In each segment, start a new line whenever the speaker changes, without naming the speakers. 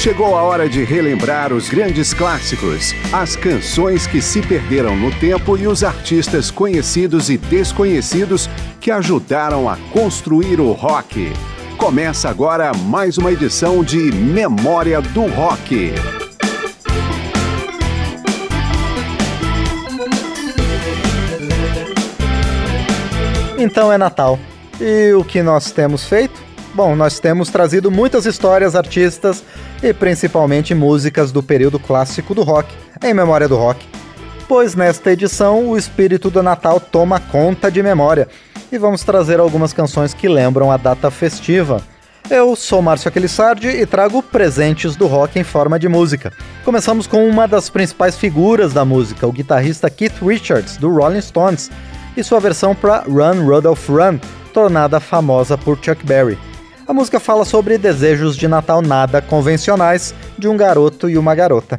Chegou a hora de relembrar os grandes clássicos, as canções que se perderam no tempo e os artistas conhecidos e desconhecidos que ajudaram a construir o rock. Começa agora mais uma edição de Memória do Rock.
Então é Natal. E o que nós temos feito? Bom, nós temos trazido muitas histórias, artistas e principalmente músicas do período clássico do rock, em memória do rock. Pois nesta edição o espírito do Natal toma conta de memória e vamos trazer algumas canções que lembram a data festiva. Eu sou Márcio Aquilissardi e trago presentes do rock em forma de música. Começamos com uma das principais figuras da música, o guitarrista Keith Richards, do Rolling Stones, e sua versão para Run Rudolph Run, tornada famosa por Chuck Berry. A música fala sobre desejos de Natal nada convencionais de um garoto e uma garota.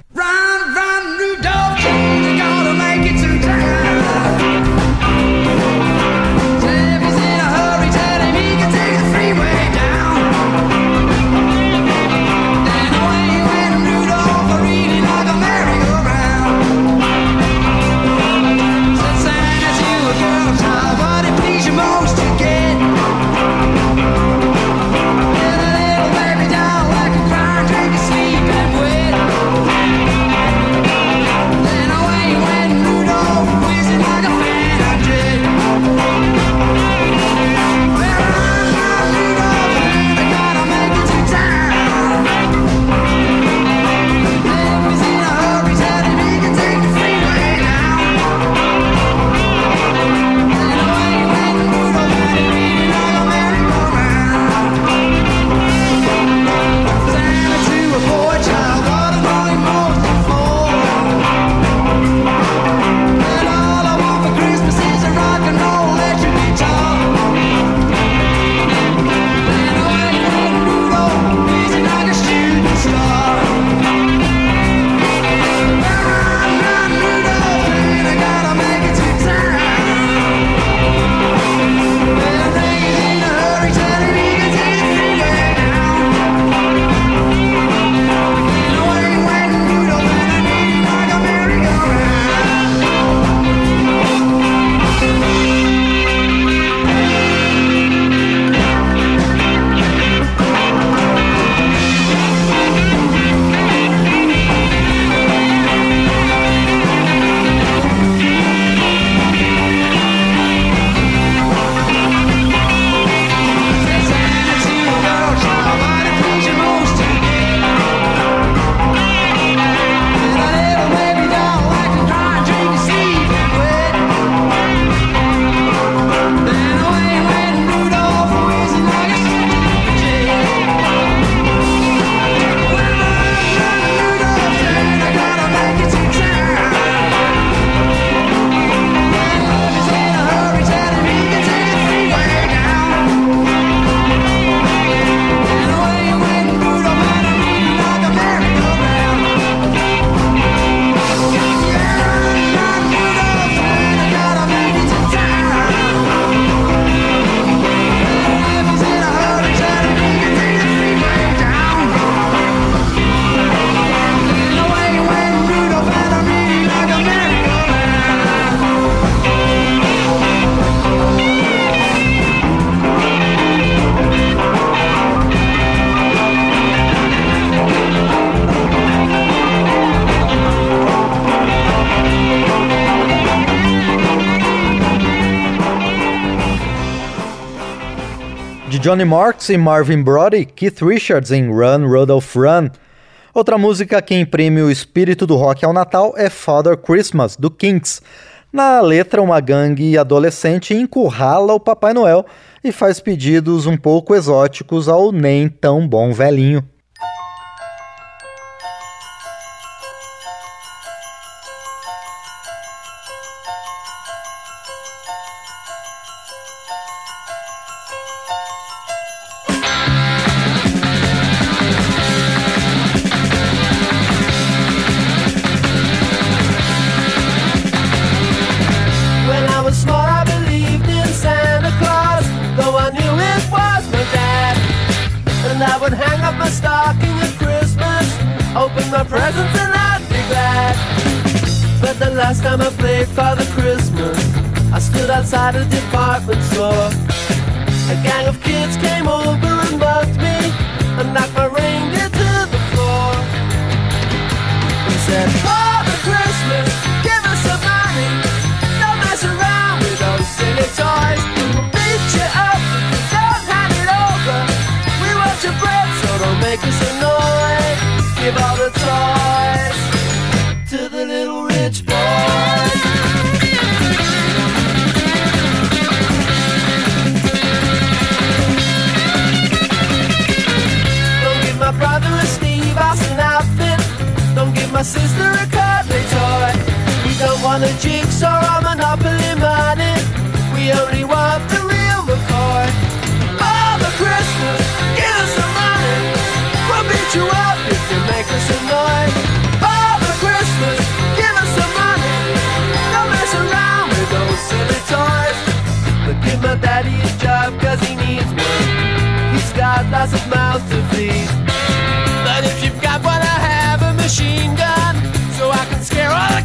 Johnny Marks e Marvin Brody, Keith Richards em Run Rudolph Run. Outra música que imprime o espírito do rock ao Natal é Father Christmas, do Kinks. Na letra, uma gangue adolescente encurrala o Papai Noel e faz pedidos um pouco exóticos ao nem tão bom velhinho.
Last time I played Father Christmas, I stood outside a department store. A gang of kids came over and mugged me and knocked my reindeer to the floor. He said, Father Christmas, give us some money. Don't mess around with those silly toys. We'll beat you up if you don't hand it over. We want your bread, so don't make us annoyed. Give all the my sister a cuddly toy. We don't want a jigsaw or Monopoly money. We only want the real McCoy. Father Christmas, give us some money. We'll beat you up if you make us annoyed. Father Christmas, give us some money. Don't mess around with those silly toys. But give my daddy a job cause he needs one. He's got lots of mouths to feed.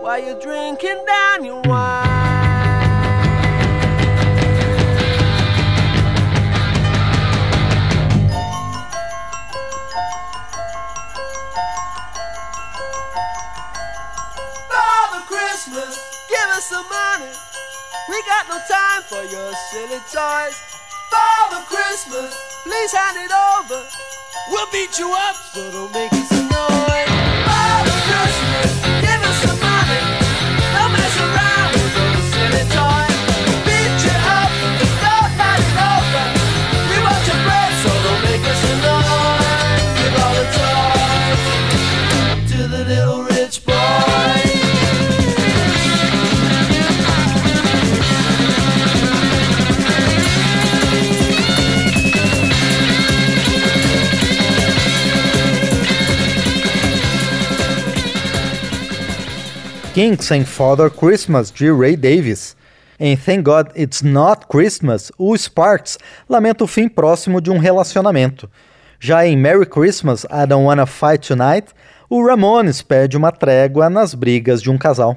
while you're drinking down your wine. Father Christmas, give us some money. We got no time for your silly toys. Father Christmas, please hand it over. We'll beat you up, so don't make us annoyed. Father Christmas,
Kinks em Father Christmas, de Ray Davis. Em Thank God It's Not Christmas, o Sparks lamenta o fim próximo de um relacionamento. Já em Merry Christmas, I Don't Wanna Fight Tonight, o Ramones pede uma trégua nas brigas de um casal.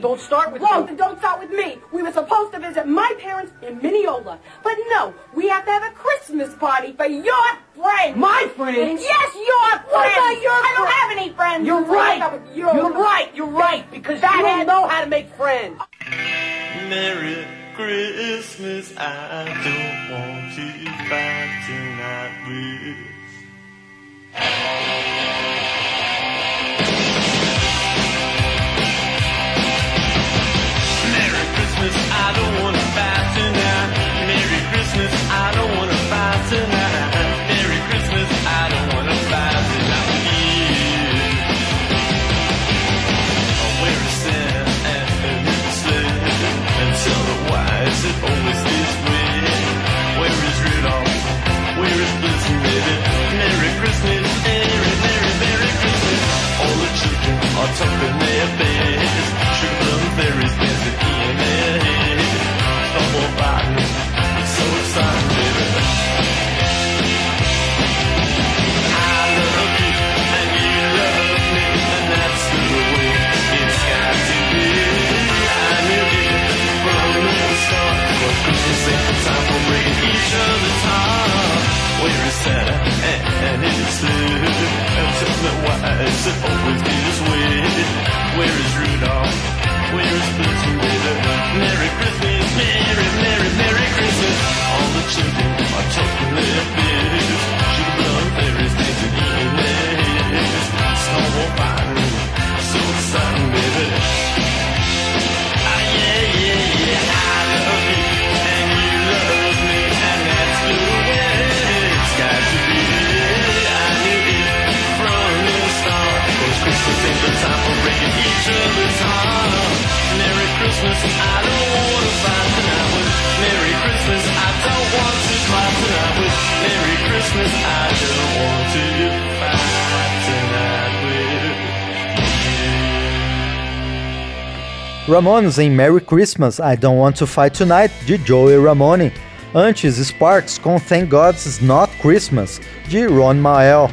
Don't start with
Well, then don't start with me. We were supposed to visit my parents in Mineola. But no, we have to have a Christmas party for your friends.
My friends?
Yes, your friends.
What about your
I don't have any friends.
You're right. You're, you're right. You're right. Because that you don't know how to make friends.
Merry Christmas. I don't want to fight tonight with always this way. Where Talking in their beds? Sugar plum fairies dancing in their heads. Fighting, it's so exciting. I love you, and you love me, and that's the way it's got to be. I knew it from the time for each other's heart. Where is Santa and, and it's. The wise always his way. Where is Rudolph? Where is Blitzen? Merry Christmas, Merry, Merry, Merry Christmas. All the children are talking their beer.
Ramones em Merry Christmas, I Don't Want to Fight Tonight, de Joey Ramone. Antes, Sparks com Thank God's Not Christmas, de Ron Mael.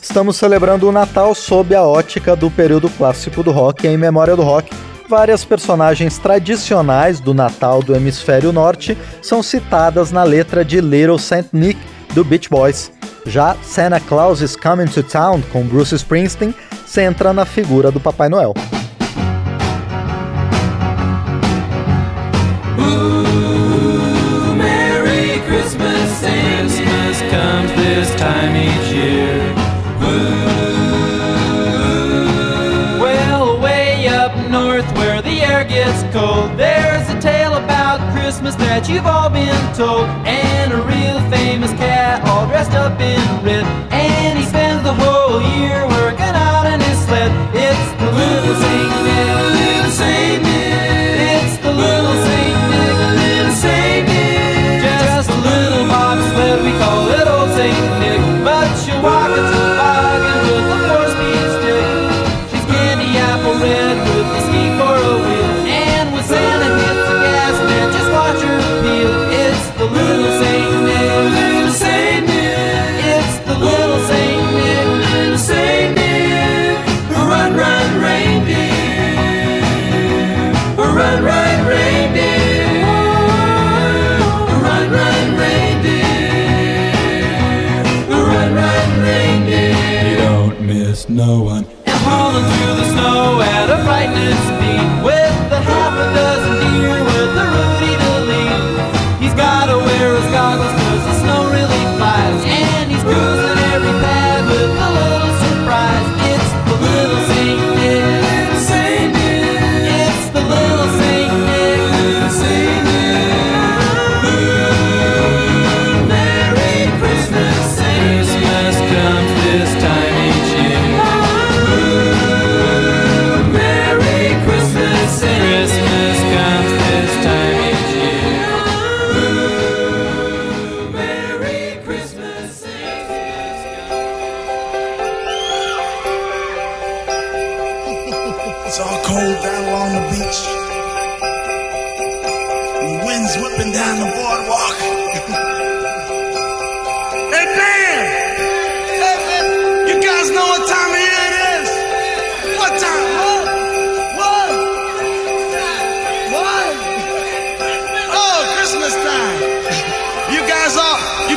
Estamos celebrando o Natal sob a ótica do período clássico do rock em memória do rock. Várias personagens tradicionais do Natal do Hemisfério Norte são citadas na letra de Little Saint Nick do Beach Boys. Já Santa Claus is Coming to Town com Bruce Springsteen centra na figura do Papai Noel.
You've all been told. And a real famous cat all dressed up in red. And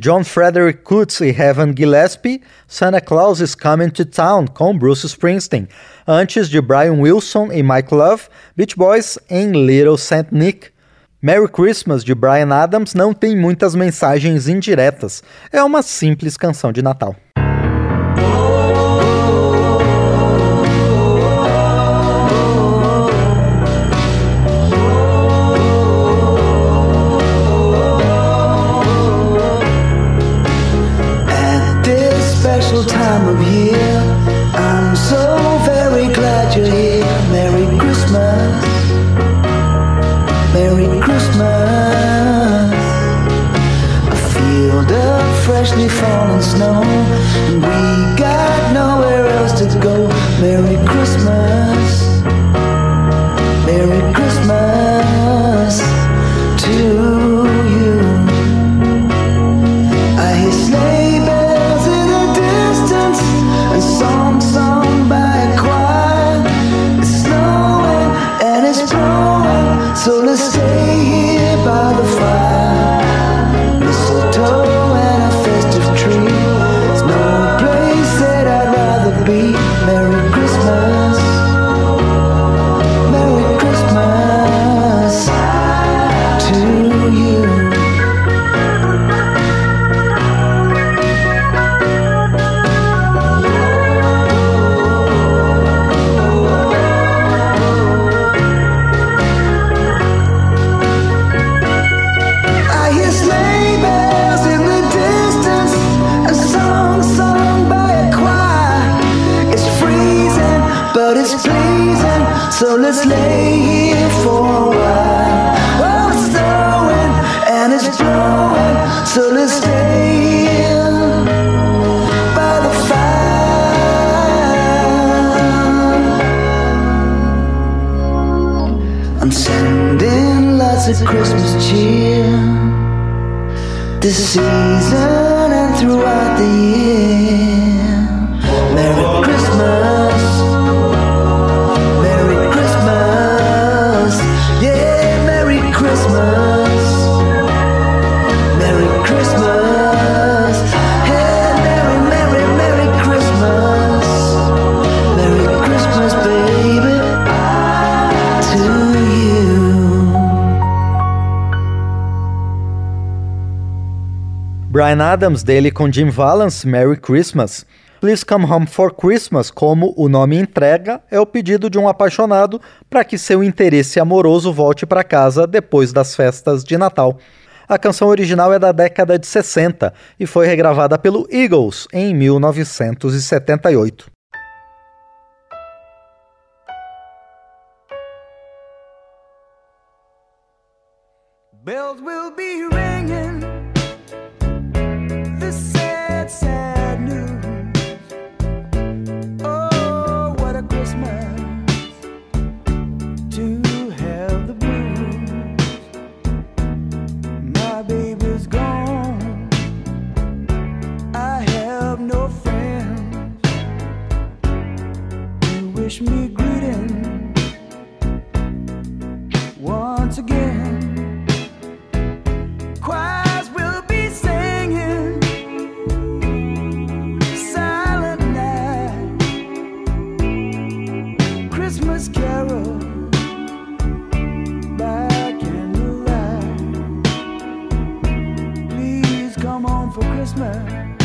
John Frederick Coates e Evan Gillespie, Santa Claus is Coming to Town com Bruce Springsteen, antes de Brian Wilson e Mike Love, Beach Boys em Little Saint Nick. Merry Christmas de Brian Adams não tem muitas mensagens indiretas, é uma simples canção de Natal.
falling snow. And we got nowhere else to go. Merry
Brian Adams dele com Jim Valance, Merry Christmas. Please Come Home for Christmas, como o nome entrega, é o pedido de um apaixonado para que seu interesse amoroso volte para casa depois das festas de Natal. A canção original é da década de 60 e foi regravada pelo Eagles em 1978.
Bells will be Christmas.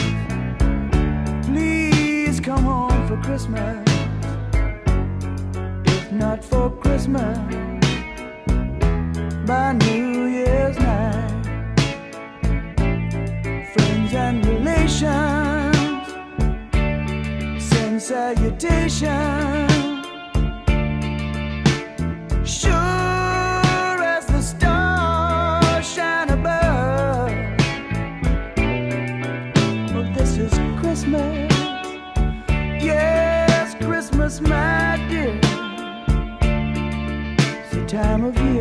Please come home for Christmas. If not
for Christmas, by New Year's night. Friends and relations send salutations. My dear. It's the time of year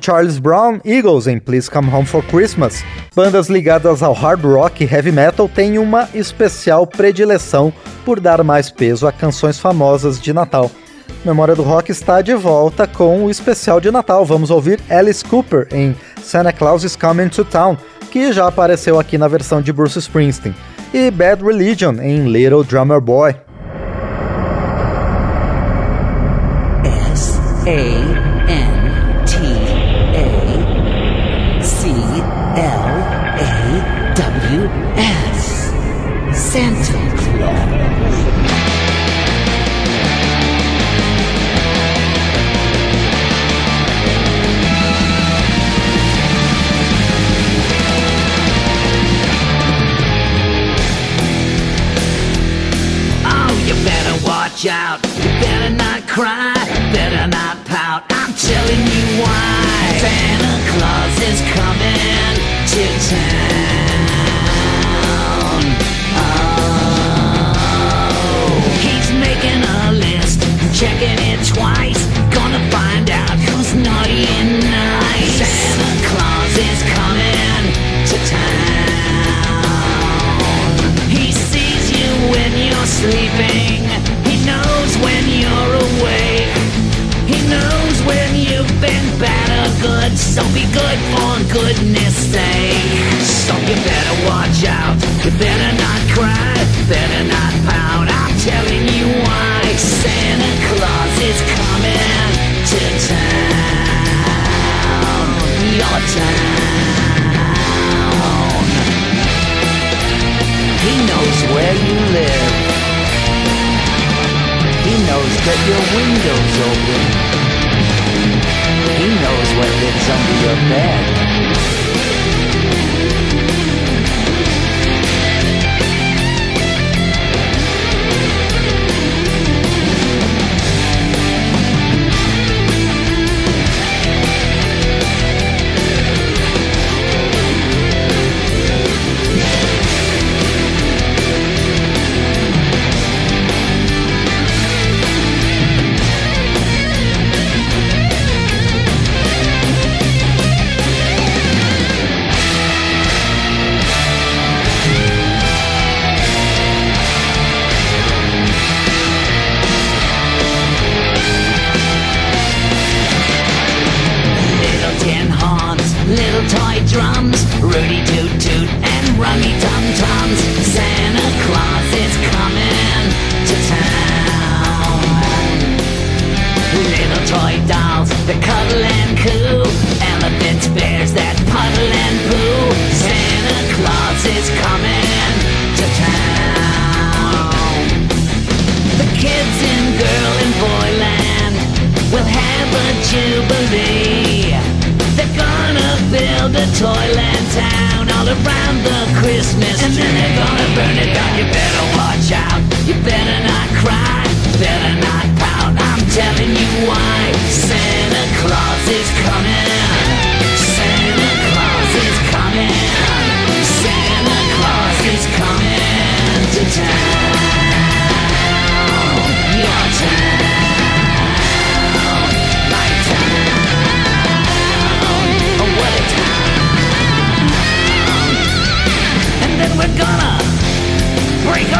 Charles Brown, Eagles em Please Come Home for Christmas. Bandas ligadas ao hard rock e heavy metal têm uma especial predileção por dar mais peso a canções famosas de Natal. Memória do Rock está de volta com o especial de Natal. Vamos ouvir Alice Cooper em Santa Claus is Coming to Town, que já apareceu aqui na versão de Bruce Springsteen, e Bad Religion em Little Drummer Boy.
S A N L A W S. Santa Claus. Oh, you better watch out. You better not cry. Better not pout. I'm telling you why. Santa Claus is coming So be good for goodness sake. So you better watch out. You better not cry. Better not pout. I'm telling you why. Santa Claus is coming to town. Your town. He knows where you live. He knows that your window's open. He knows what lives under your bed.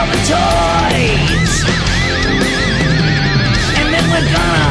all the toys. And then we're gonna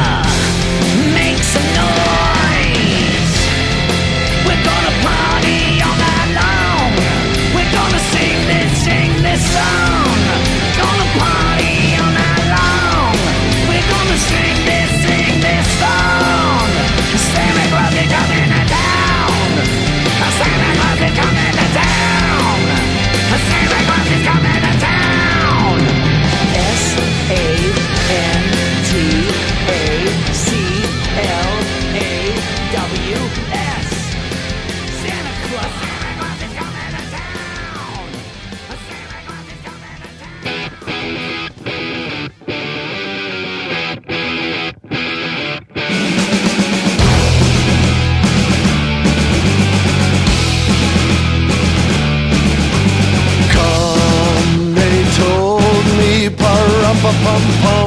Oh.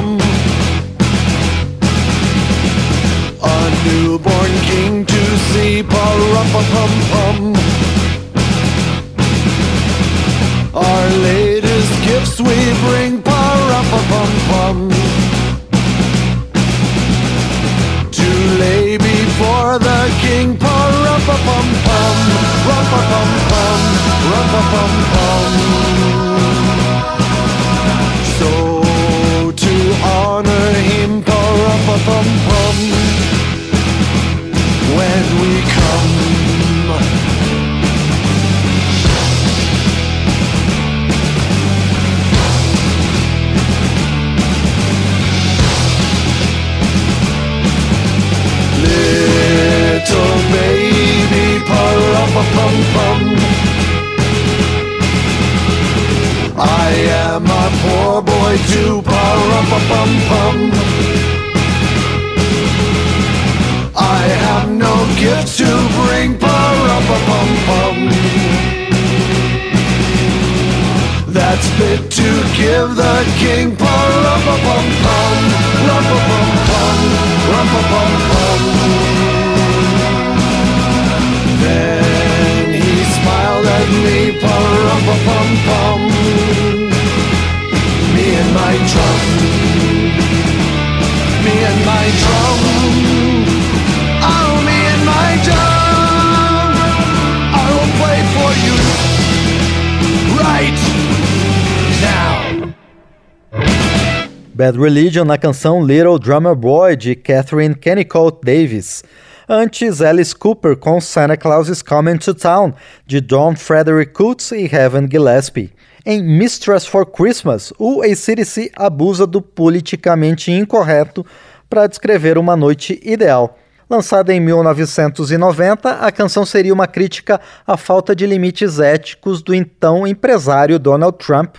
Bad Religion na canção Little Drummer Boy de Catherine Kennicott Davis. Antes, Alice Cooper com Santa Claus is Coming to Town de Don Frederick Coates e Heaven Gillespie. Em Mistress for Christmas, o ACDC abusa do politicamente incorreto para descrever uma noite ideal. Lançada em 1990, a canção seria uma crítica à falta de limites éticos do então empresário Donald Trump.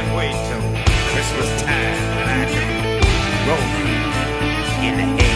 can't wait till Christmas time when I can roll in the air.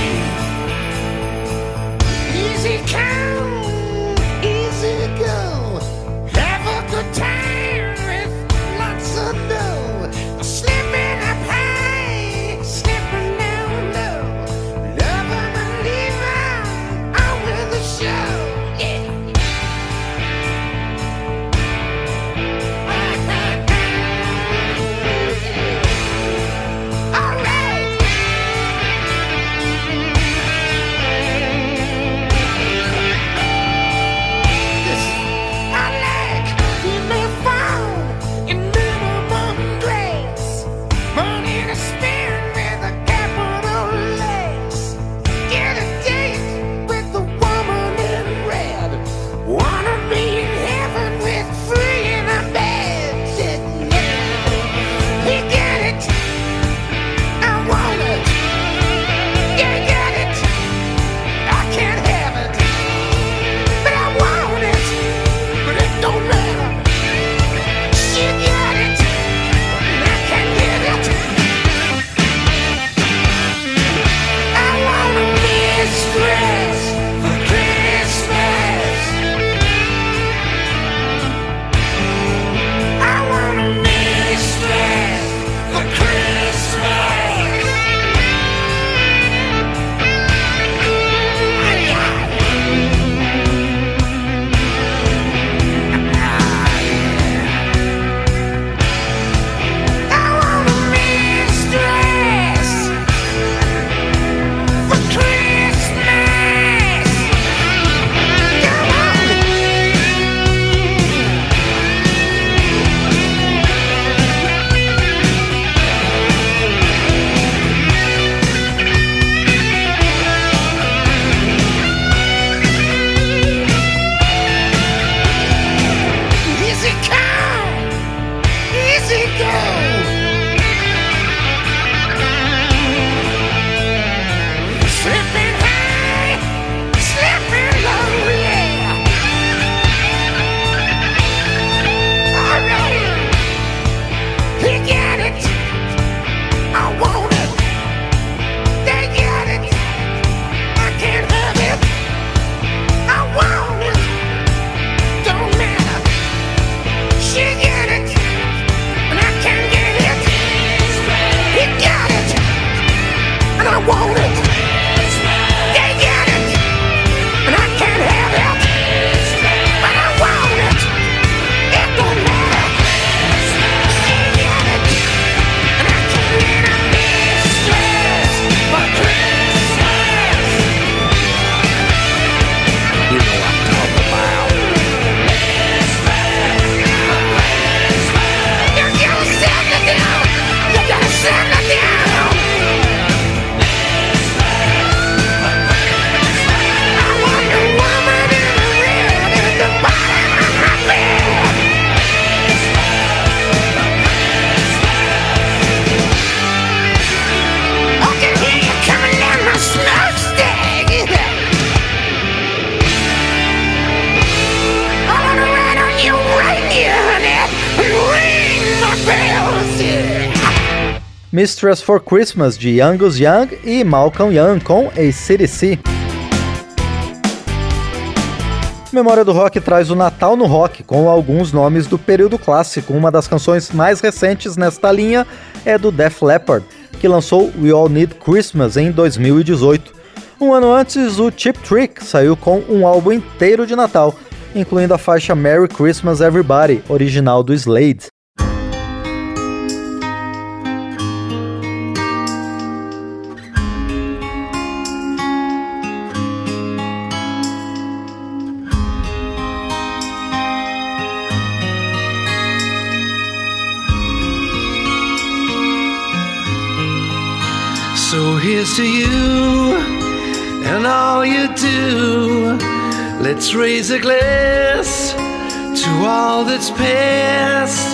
Mistress for Christmas de Angus Young e Malcolm Young com ACDC. Memória do Rock traz o Natal no Rock, com alguns nomes do período clássico. Uma das canções mais recentes nesta linha é do Def Leppard, que lançou We All Need Christmas em 2018. Um ano antes, o Chip Trick saiu com um álbum inteiro de Natal, incluindo a faixa Merry Christmas Everybody, original do Slade.
To you and all you do. Let's raise a glass to all that's past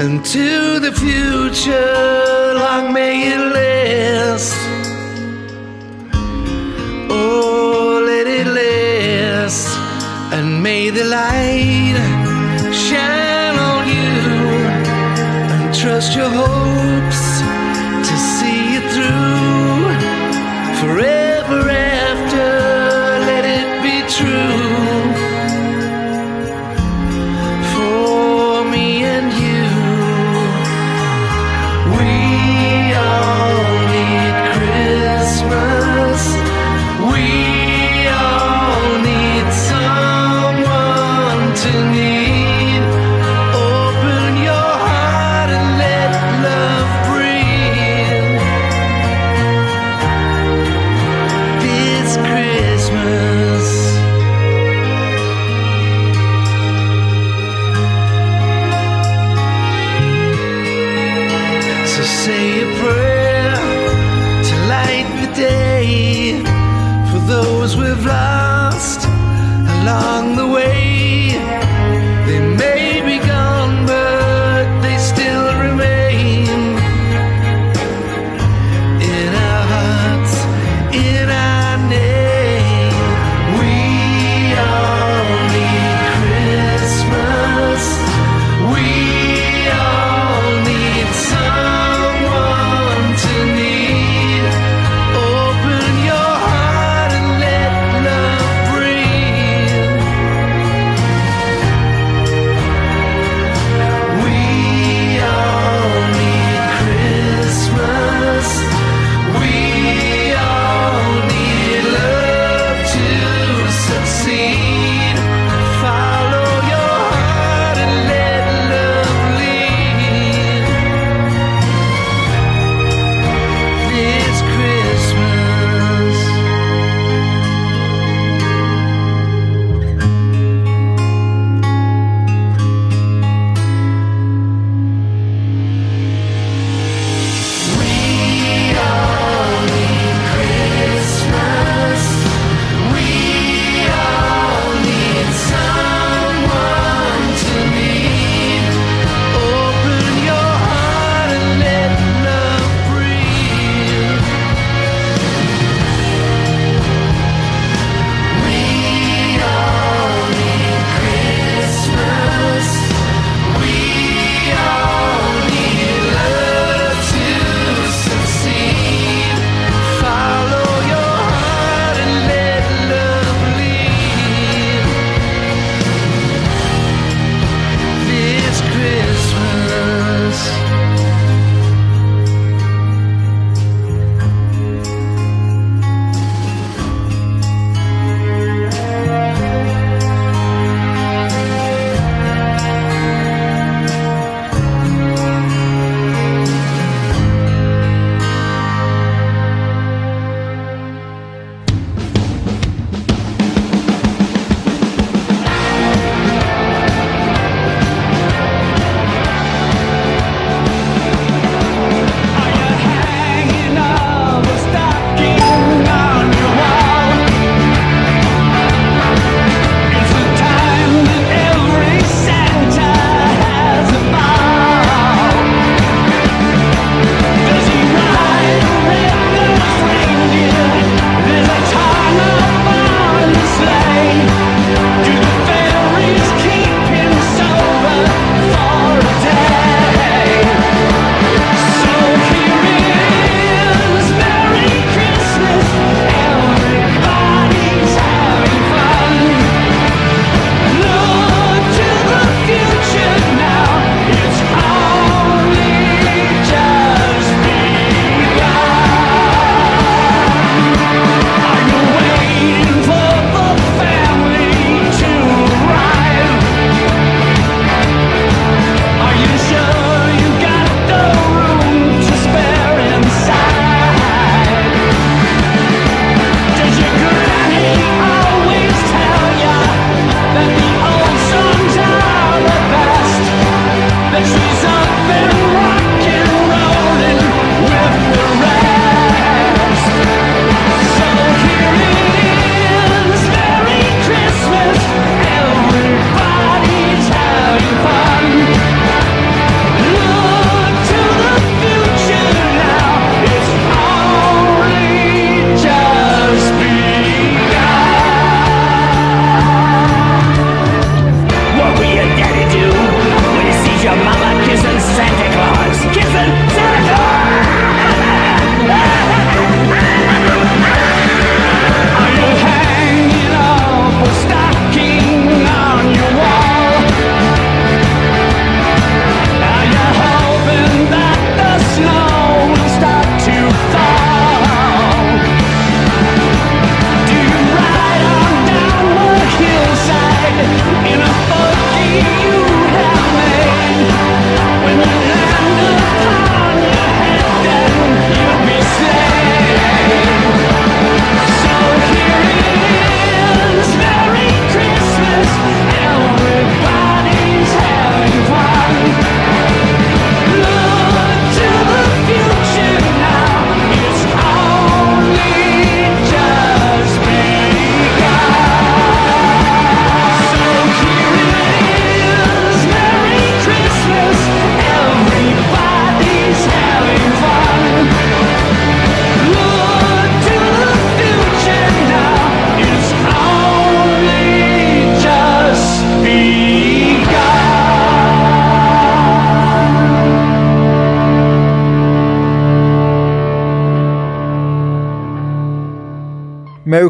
and to the future. Long may it last. Oh, let it last, and may the light shine on you and trust your hopes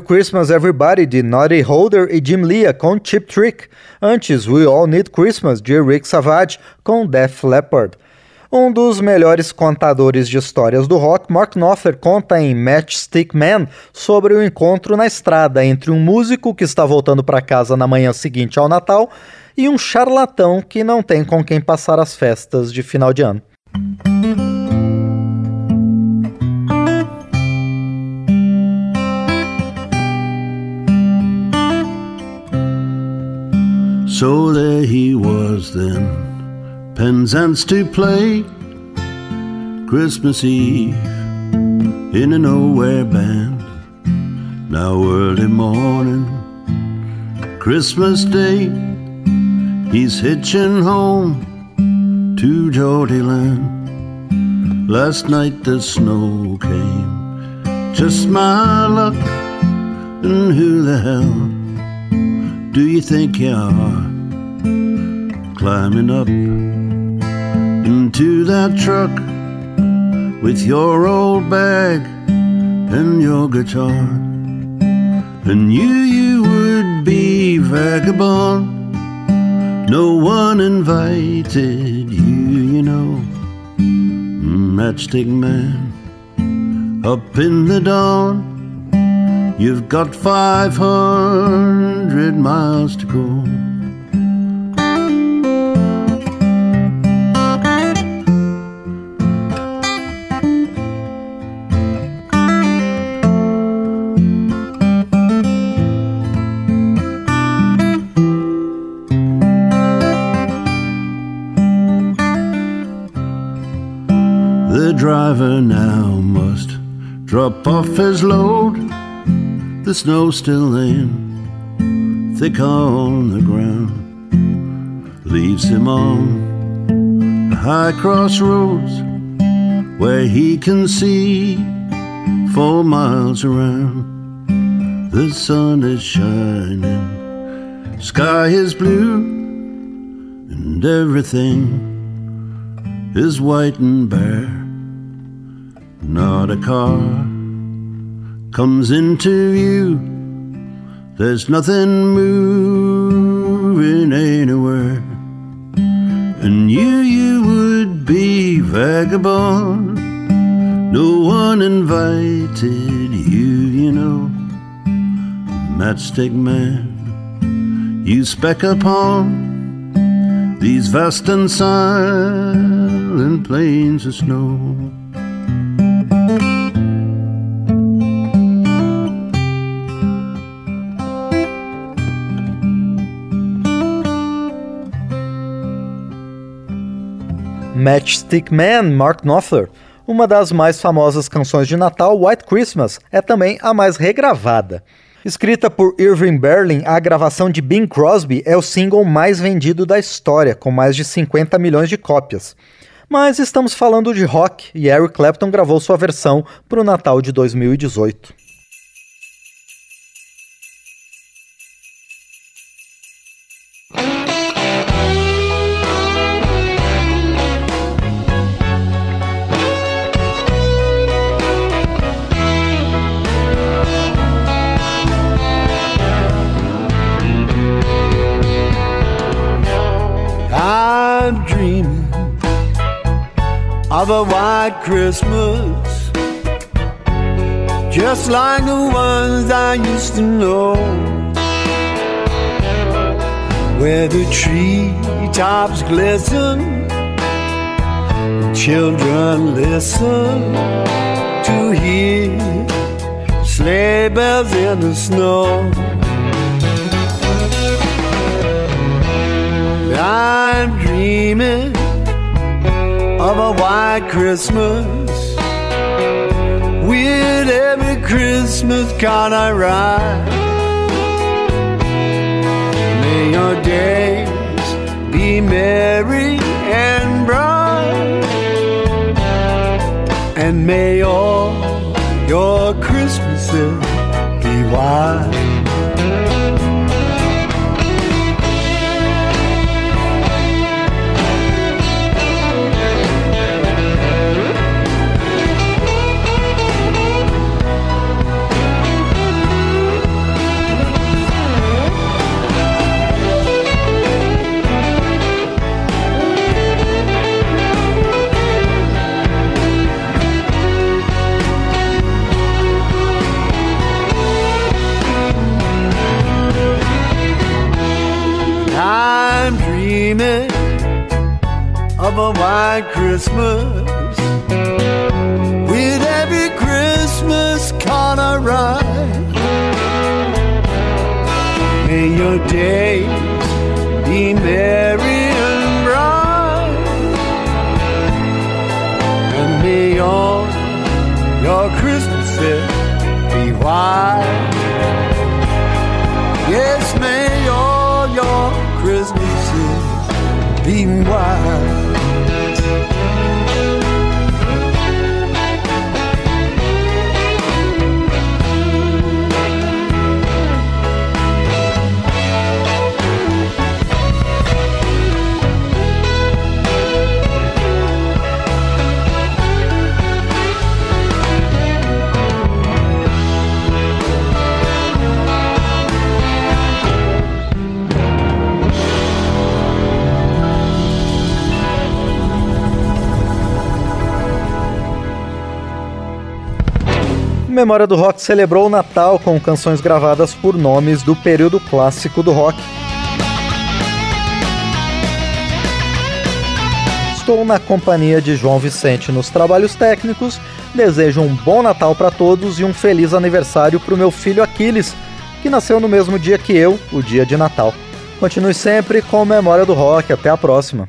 Christmas
Everybody de Naughty Holder e Jim Leah com Chip Trick. Antes, We All Need Christmas de Rick Savage com Def Leppard. Um dos melhores contadores de histórias do rock, Mark Knopfler, conta em Matchstick Man sobre o encontro na estrada entre um músico que está voltando para casa na manhã seguinte ao Natal e um charlatão que não tem com quem passar as festas de final de ano.
So there he was then, Penzance to play Christmas Eve in a nowhere band. Now early morning, Christmas Day, he's hitching home to Geordie Land. Last night the snow came, just my luck, and who the hell do you think you are? Climbing up into that truck with your old bag and your guitar. And you, you would be vagabond. No one invited you, you know. Matchstick man, up in the dawn. You've got 500 miles to go. Driver now must drop off his load. The snow's still laying thick on the ground. Leaves him on a high crossroads where he can see four miles around. The sun is shining, sky is blue, and everything is white and bare. Not a car comes into view. There's nothing moving anywhere. And you, you would be vagabond. No one invited you, you know. Matchstick man, you speck upon these vast and silent plains of snow.
Matchstick Man, Mark Knopfler. Uma das mais famosas canções de Natal, White Christmas, é também a mais regravada. Escrita por Irving Berlin, a gravação de Bing Crosby é o single mais vendido da história, com mais de 50 milhões de cópias. Mas estamos falando de rock e Eric Clapton gravou sua versão para o Natal de 2018.
Of a white Christmas, just like the ones I used to know, where the treetops glisten, children listen to hear sleigh bells in the snow. I'm dreaming of a white Christmas with every Christmas card I write. May your days be merry and bright, and may all your Christmases be white.
My Christmas. With every Christmas card I may your days be merry and bright, and may all your Christmases be white. Yes, may all your Christmases be white.
Memória do Rock celebrou o Natal com canções gravadas por nomes do período clássico do rock. Estou na companhia de João Vicente nos trabalhos técnicos. Desejo um bom Natal para todos e um feliz aniversário para o meu filho Aquiles, que nasceu no mesmo dia que eu, o dia de Natal. Continue sempre com Memória do Rock. Até a próxima.